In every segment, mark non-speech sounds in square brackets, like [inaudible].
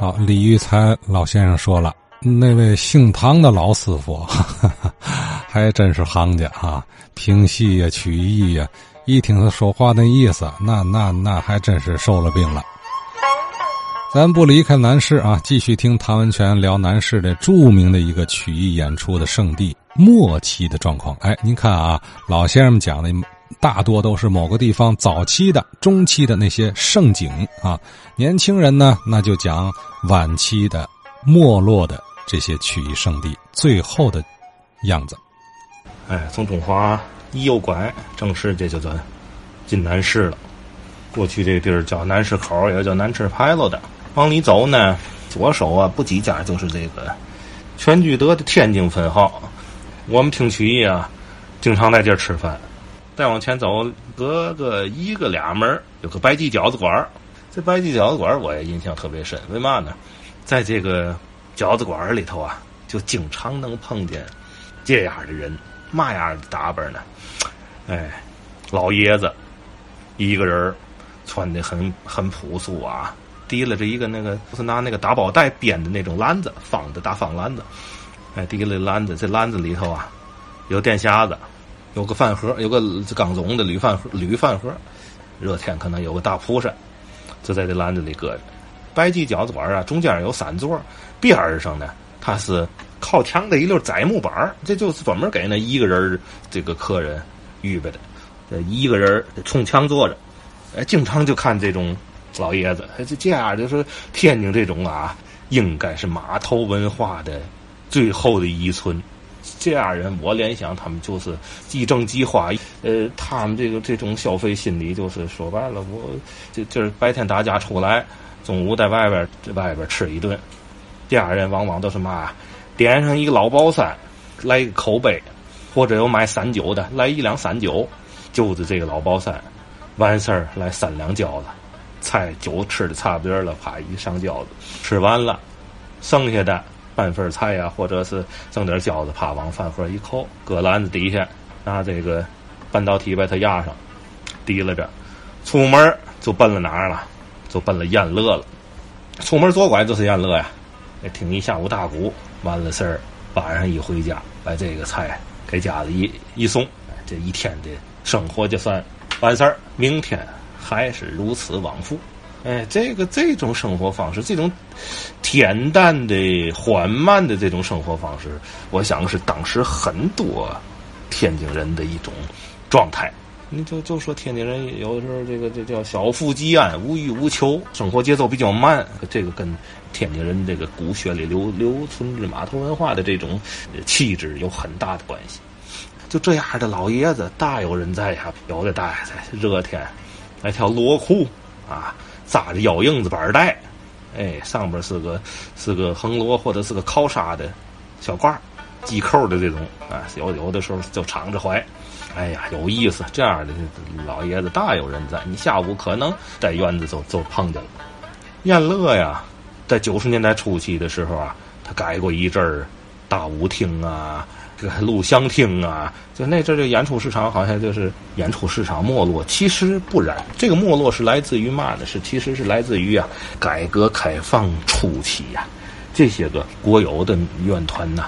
好，李玉才老先生说了，那位姓唐的老师傅，还真是行家啊，评戏呀、曲艺呀，一听他说话那意思，那那那还真是受了病了。咱不离开南市啊，继续听唐文全聊南市的著名的一个曲艺演出的圣地末期的状况。哎，您看啊，老先生们讲的。大多都是某个地方早期的、中期的那些盛景啊，年轻人呢，那就讲晚期的、没落的这些曲艺圣地最后的样子。哎，从中华一右拐，正式这就叫进南市了。过去这个地儿叫南市口，也叫南市牌楼的。往里走呢，左手啊不几家就是这个全聚德的天津分号。我们听曲艺啊，经常在这儿吃饭。再往前走，隔个一个俩门有个白记饺子馆这白记饺子馆我也印象特别深，为嘛呢？在这个饺子馆里头啊，就经常能碰见这样的人，嘛样的打扮呢？哎，老爷子一个人穿的很很朴素啊，提了着一个那个不是拿那个打包袋编的那种篮子，方的大方篮子，哎，提了篮子，这篮子里头啊有电匣子。有个饭盒，有个钢种的铝饭盒，铝饭盒。热天可能有个大蒲扇，就在这篮子里搁着。白记饺子馆啊，中间有三座，边上呢，它是靠墙的一溜窄木板这就是专门给那一个人这个客人预备的。一个人冲墙坐着，哎，经常就看这种老爷子，这这样就是天津这种啊，应该是码头文化的最后的遗存。这样人，我联想他们就是即挣即花。呃，他们这个这种消费心理，就是说白了，我就就是白天大家出来，中午在外边在外边吃一顿。这样人往往都是嘛，点上一个老包山，来一个口杯，或者有买散酒的，来一两散酒，就是这个老包山，完事儿来三两饺子，菜酒吃的差不多了，啪一上饺子，吃完了，剩下的。半份菜呀，或者是剩点饺子，啪往饭盒一扣，搁篮子底下，拿这个半导体把它压上，提拉着，出门就奔了哪儿了？就奔了燕乐了。出门左拐就是燕乐呀，听一下午大鼓，完了事儿，晚上一回家，把这个菜给家里一一送，这一天的生活就算完事儿。明天还是如此往复。哎，这个这种生活方式，这种恬淡的、缓慢的这种生活方式，我想是当时很多天津人的一种状态。你就就说天津人有的时候这个这叫小富即安、无欲无求，生活节奏比较慢，这个跟天津人这个骨血里留留存着码头文化的这种气质有很大的关系。就这样的老爷子大有人在呀，有的大爷在热天来条罗裤啊。扎着腰硬子板带，哎，上边是个是个横罗或者是个靠纱的小褂，系扣的这种啊，有有的时候就敞着怀，哎呀，有意思。这样的老爷子大有人在，你下午可能在院子就就碰见了。燕乐呀，在九十年代初期的时候啊，他改过一阵儿大舞厅啊。这个录像厅啊，就那阵儿，这演出市场好像就是演出市场没落。其实不然，这个没落是来自于嘛呢？是其实是来自于啊，改革开放初期呀，这些个国有的院团呐，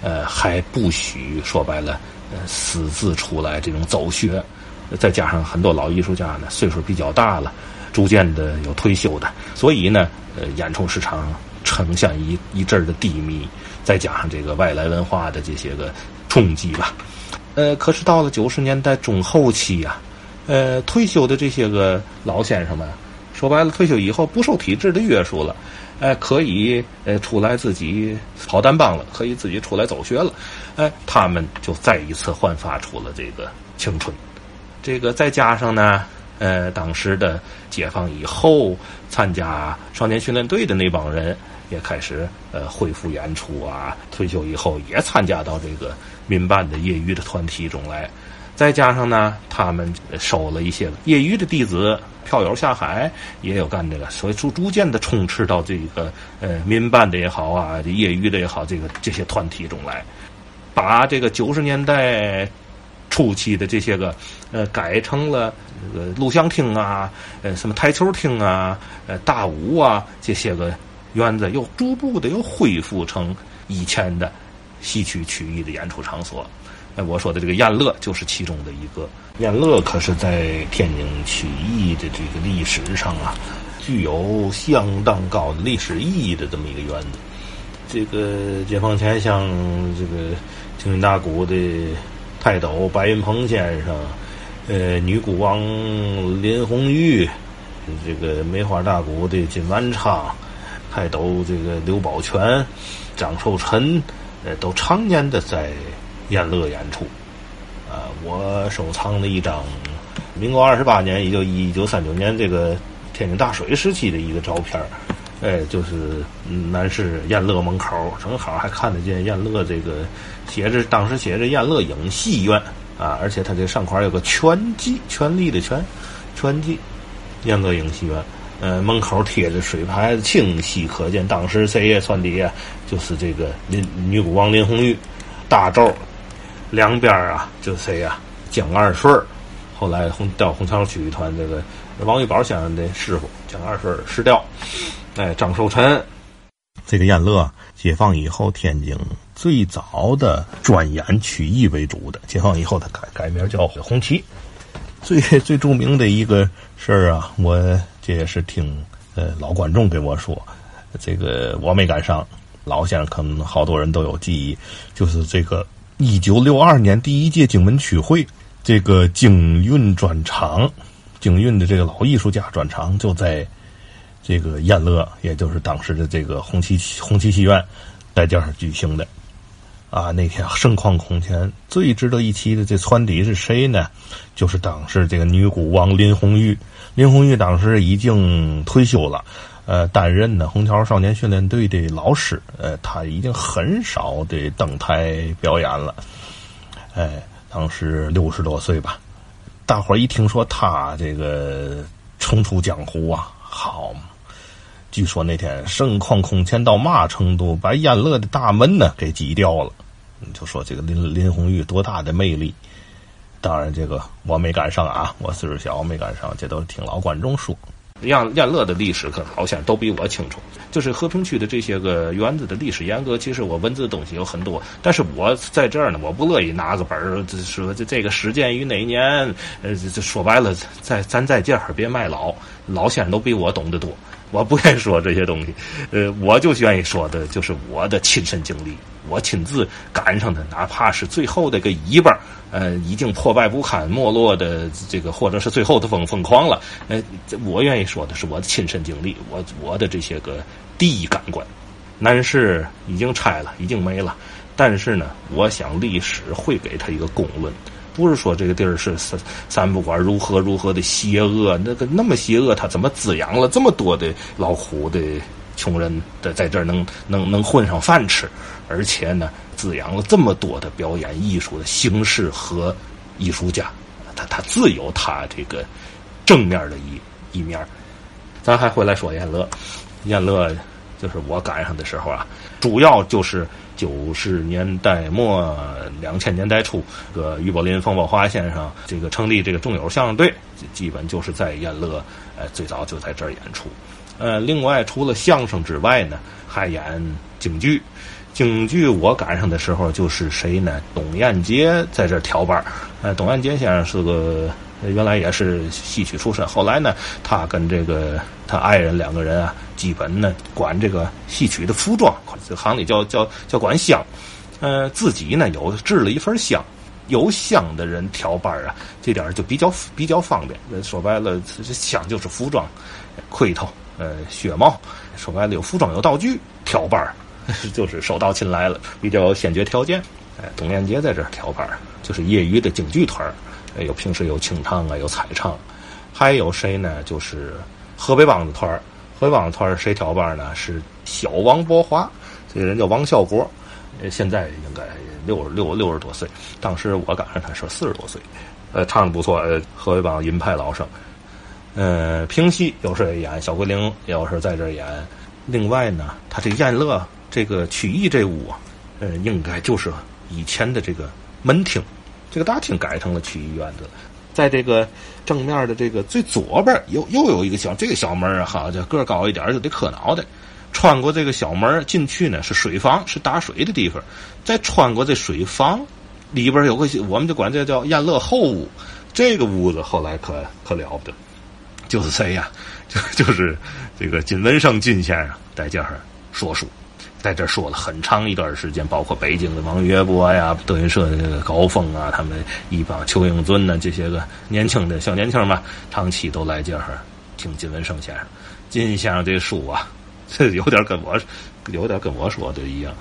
呃，还不许说白了，呃，私自出来这种走穴，再加上很多老艺术家呢，岁数比较大了，逐渐的有退休的，所以呢，呃，演出市场呈现一一阵儿的低迷。再加上这个外来文化的这些个冲击吧，呃，可是到了九十年代中后期呀，呃，退休的这些个老先生们，说白了，退休以后不受体制的约束了，哎，可以呃出来自己跑单帮了，可以自己出来走穴了，哎，他们就再一次焕发出了这个青春。这个再加上呢，呃，当时的解放以后参加少年训练队的那帮人。也开始呃恢复演出啊，退休以后也参加到这个民办的业余的团体中来，再加上呢，他们收了一些业余的弟子票友下海，也有干这个，所以逐逐渐的充斥到这个呃民办的也好啊，业余的也好，这个这些团体中来，把这个九十年代初期的这些个呃改成了这个录像厅啊，呃什么台球厅啊，呃大舞啊这些个。院子又逐步的又恢复成以前的戏曲曲艺的演出场所。哎，我说的这个宴乐就是其中的一个。宴乐可是在天津曲艺的这个历史上啊，具有相当高的历史意义的这么一个园子。这个解放前，像这个京韵大鼓的泰斗白云鹏先生，呃，女鼓王林红玉，这个梅花大鼓的金万昌，泰斗这个刘宝全、张寿臣，呃，都常年的在。宴乐演出，啊，我收藏了一张民国二十八年，也就一九三九年这个天津大水时期的一个照片哎，就是南市燕乐门口，正好还看得见燕乐这个写着，当时写着燕乐影戏院啊，而且它这上块有个全记，权力的权，全记，燕乐影戏院，呃，门口贴着水牌子，清晰可见，当时谁也算的呀就是这个林女鼓王林红玉，大咒。两边啊，就谁呀？江二顺后来红调红桥曲艺团这个王玉宝先生的师傅江二顺师调，哎，张寿臣。这个燕乐，解放以后天津最早的专演曲艺为主的。解放以后，他改改名叫红旗。最最著名的一个事儿啊，我这也是听呃老观众给我说，这个我没赶上，老先生可能好多人都有记忆，就是这个。一九六二年第一届京门曲会，这个京韵专场，京韵的这个老艺术家专场就在这个燕乐，也就是当时的这个红旗红旗戏院在这儿举行的。啊，那天盛况空前，最值得一提的这传底是谁呢？就是当时这个女鼓王林红玉。林红玉当时已经退休了。呃，担任呢虹桥少年训练队的老师，呃，他已经很少的登台表演了，哎，当时六十多岁吧。大伙儿一听说他这个重出江湖啊，好嘛，据说那天盛况空前到嘛程度，把宴乐的大门呢给挤掉了。就说这个林林红玉多大的魅力，当然这个我没赶上啊，我岁数小没赶上，这都是听老观众说。宴宴乐的历史，可能好像都比我清楚。就是和平区的这些个园子的历史沿革，其实我文字东西有很多，但是我在这儿呢，我不乐意拿个本儿说这这个始建于哪年。呃，这说白了，在咱在这儿别卖老，老先生都比我懂得多。我不愿意说这些东西，呃，我就愿意说的就是我的亲身经历，我亲自赶上的，哪怕是最后的个尾巴，呃，已经破败不堪、没落的这个，或者是最后的疯疯狂了，呃，我愿意说的是我的亲身经历，我我的这些个第一感官。南市已经拆了，已经没了，但是呢，我想历史会给他一个公论。不是说这个地儿是三三不管如何如何的邪恶，那个那么邪恶，他怎么滋养了这么多的老苦的穷人的在这儿能能能混上饭吃，而且呢，滋养了这么多的表演艺术的形式和艺术家，他他自有他这个正面的一一面。咱还回来说燕乐，燕乐就是我赶上的时候啊，主要就是。九十年代末、两千年代初，这个于柏林、冯宝华先生这个成立这个众友相声队，基本就是在燕乐，呃，最早就在这儿演出。呃，另外除了相声之外呢，还演京剧。京剧我赶上的时候就是谁呢？董彦杰在这儿调班儿。呃，董彦杰先生是个。原来也是戏曲出身，后来呢，他跟这个他爱人两个人啊，基本呢管这个戏曲的服装，行里叫叫叫管香，呃，自己呢有制了一份香，有香的人调班啊，这点就比较比较方便。说白了，这香就是服装，盔头，呃，靴帽，说白了有服装有道具，调班就是手到擒来了，比较有先决条件。哎，董连杰在这调班就是业余的京剧团有平时有清唱啊，有彩唱，还有谁呢？就是河北梆子团儿。河北梆子团儿谁挑班呢？是小王伯华，这个人叫王孝国，呃，现在应该六六六十多岁。当时我赶上他是四十多岁，呃，唱的不错。呃，河北梆子银派老生。呃，评戏有时也演，小桂玲有时在这儿演。另外呢，他这宴乐这个曲艺这屋啊，呃，应该就是以前的这个门厅。这个大厅改成了区医院的，在这个正面的这个最左边又又有一个小这个小门啊，好，这个高一点就得磕脑袋。穿过这个小门进去呢，是水房，是打水的地方。再穿过这水房，里边有个，我们就管这叫燕乐后屋。这个屋子后来可可了不得，就是谁呀？就 [laughs] 就是这个金文生金先生在这儿说书，在这说了很长一段时间，包括北京的王岳波呀、德云社的这个高峰啊，他们一帮邱英尊呢这些个年轻的小年轻嘛，长期都来这儿听金文胜先生。金先生这书啊，[laughs] 这有点跟我有点跟我说的一样，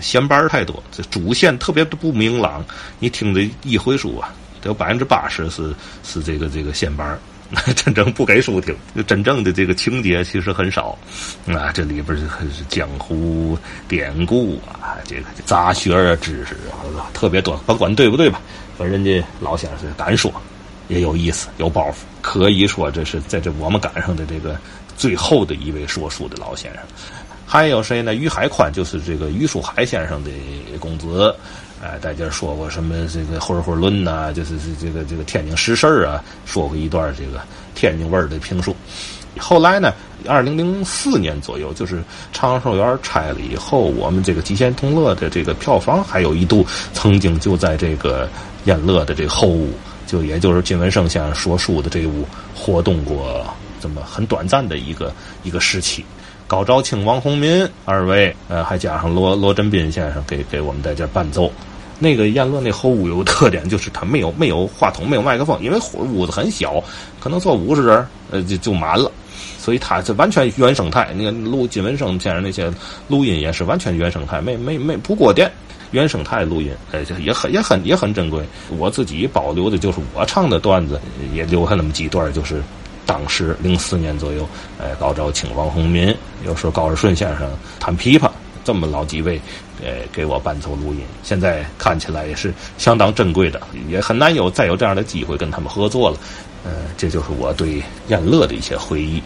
闲班太多，这主线特别不明朗。你听这一回书啊，得有百分之八十是是这个这个闲班 [laughs] 真正不给书听，真正的这个情节其实很少。啊，这里边是江湖典故啊，这个杂学啊知识啊特别多，甭管对不对吧，反正人家老先生敢说，也有意思，有包袱，可以说这是在这我们赶上的这个最后的一位说书的老先生。还有谁呢？于海宽就是这个于树海先生的公子。哎，大家说过什么这个《会会论》呐，就是这个这个天津实事啊，说过一段这个天津味儿的评书。后来呢，二零零四年左右，就是长寿园拆了以后，我们这个极限同乐的这个票房还有一度曾经就在这个燕乐的这个后屋，就也就是金文生先生说书的这屋活动过这么很短暂的一个一个时期。高兆庆、王洪民二位，呃，还加上罗罗振斌先生给给我们在这伴奏。那个燕乐那后屋有个特点，就是它没有没有话筒，没有麦克风，因为屋子很小，可能坐五十人，呃，就就满了，所以它这完全原生态。那个录金文生先生那些录音也是完全原生态，没没没不过电，原生态录音，呃，也很也很也很珍贵。我自己保留的就是我唱的段子，也留下那么几段，就是当时零四年左右，呃，高兆清、王洪民，有时候高尔顺先生弹琵琶。这么老几位，呃，给我伴奏录音，现在看起来也是相当珍贵的，也很难有再有这样的机会跟他们合作了。呃，这就是我对燕乐的一些回忆。